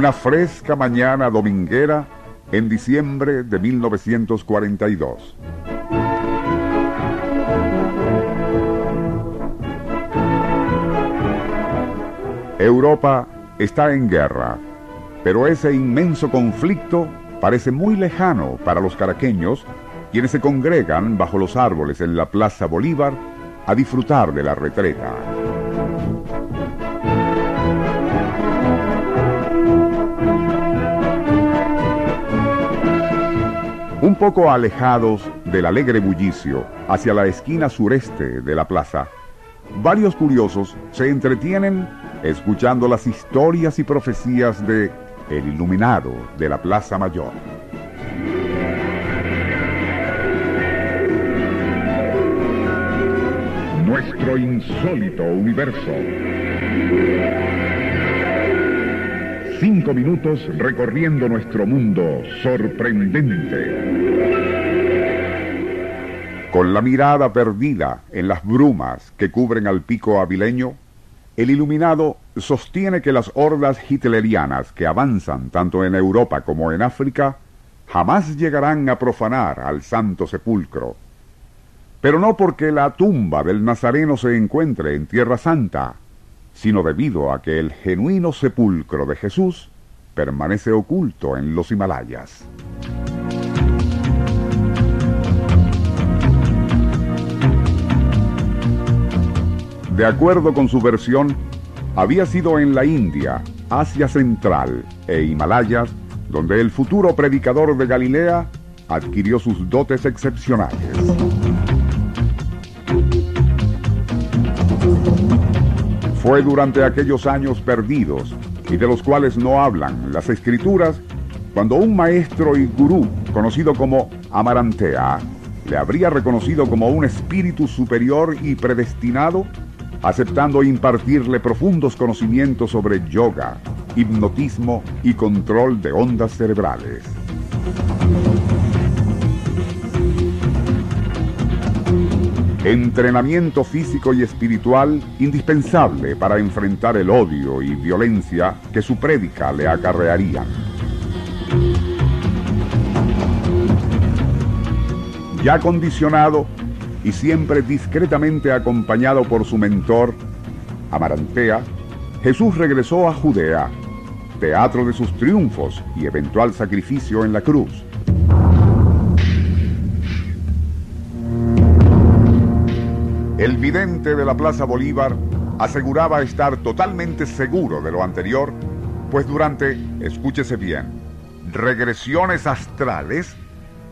Una fresca mañana dominguera en diciembre de 1942. Europa está en guerra, pero ese inmenso conflicto parece muy lejano para los caraqueños, quienes se congregan bajo los árboles en la Plaza Bolívar a disfrutar de la retreta. Poco alejados del alegre bullicio, hacia la esquina sureste de la plaza, varios curiosos se entretienen escuchando las historias y profecías de El Iluminado de la Plaza Mayor. Nuestro insólito universo. Cinco minutos recorriendo nuestro mundo sorprendente. Con la mirada perdida en las brumas que cubren al pico avileño, el iluminado sostiene que las hordas hitlerianas que avanzan tanto en Europa como en África jamás llegarán a profanar al Santo Sepulcro. Pero no porque la tumba del Nazareno se encuentre en Tierra Santa, sino debido a que el genuino sepulcro de Jesús permanece oculto en los Himalayas. De acuerdo con su versión, había sido en la India, Asia Central e Himalayas donde el futuro predicador de Galilea adquirió sus dotes excepcionales. Fue durante aquellos años perdidos y de los cuales no hablan las escrituras cuando un maestro y gurú conocido como Amarantea le habría reconocido como un espíritu superior y predestinado, aceptando impartirle profundos conocimientos sobre yoga, hipnotismo y control de ondas cerebrales. Entrenamiento físico y espiritual indispensable para enfrentar el odio y violencia que su prédica le acarrearían. Ya condicionado y siempre discretamente acompañado por su mentor, Amarantea, Jesús regresó a Judea, teatro de sus triunfos y eventual sacrificio en la cruz. Vidente de la Plaza Bolívar aseguraba estar totalmente seguro de lo anterior, pues durante, escúchese bien, regresiones astrales,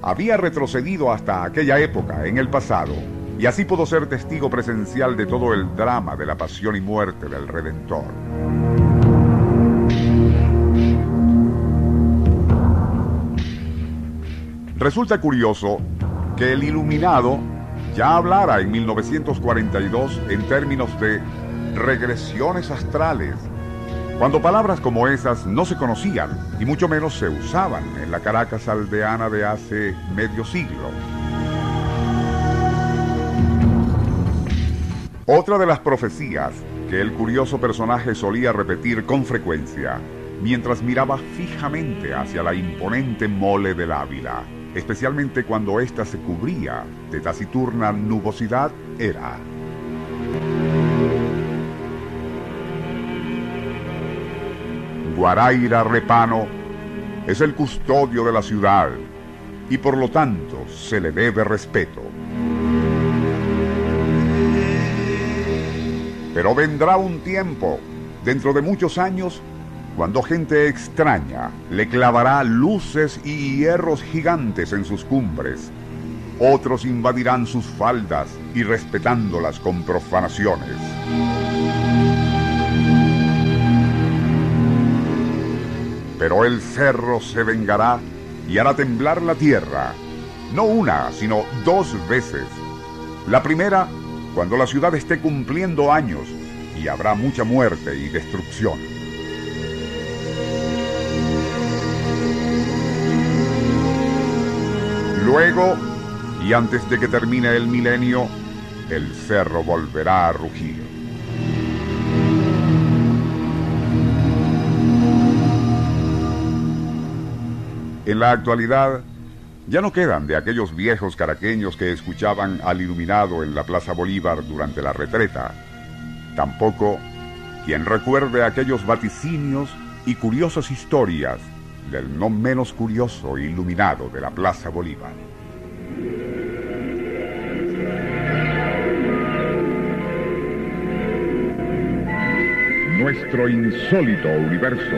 había retrocedido hasta aquella época en el pasado y así pudo ser testigo presencial de todo el drama de la pasión y muerte del Redentor. Resulta curioso que el iluminado ya hablara en 1942 en términos de regresiones astrales, cuando palabras como esas no se conocían y mucho menos se usaban en la Caracas aldeana de hace medio siglo. Otra de las profecías que el curioso personaje solía repetir con frecuencia mientras miraba fijamente hacia la imponente mole del Ávila especialmente cuando ésta se cubría de taciturna nubosidad, era. Guaraira Repano es el custodio de la ciudad y por lo tanto se le debe respeto. Pero vendrá un tiempo, dentro de muchos años, cuando gente extraña le clavará luces y hierros gigantes en sus cumbres. Otros invadirán sus faldas y respetándolas con profanaciones. Pero el cerro se vengará y hará temblar la tierra, no una, sino dos veces. La primera, cuando la ciudad esté cumpliendo años y habrá mucha muerte y destrucción. Luego, y antes de que termine el milenio, el cerro volverá a rugir. En la actualidad, ya no quedan de aquellos viejos caraqueños que escuchaban al iluminado en la Plaza Bolívar durante la retreta. Tampoco quien recuerde aquellos vaticinios y curiosas historias del no menos curioso iluminado de la Plaza Bolívar. Nuestro insólito universo.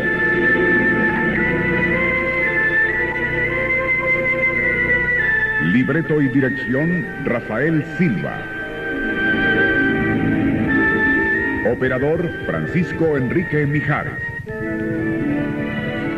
Libreto y dirección Rafael Silva. Operador Francisco Enrique Mijares.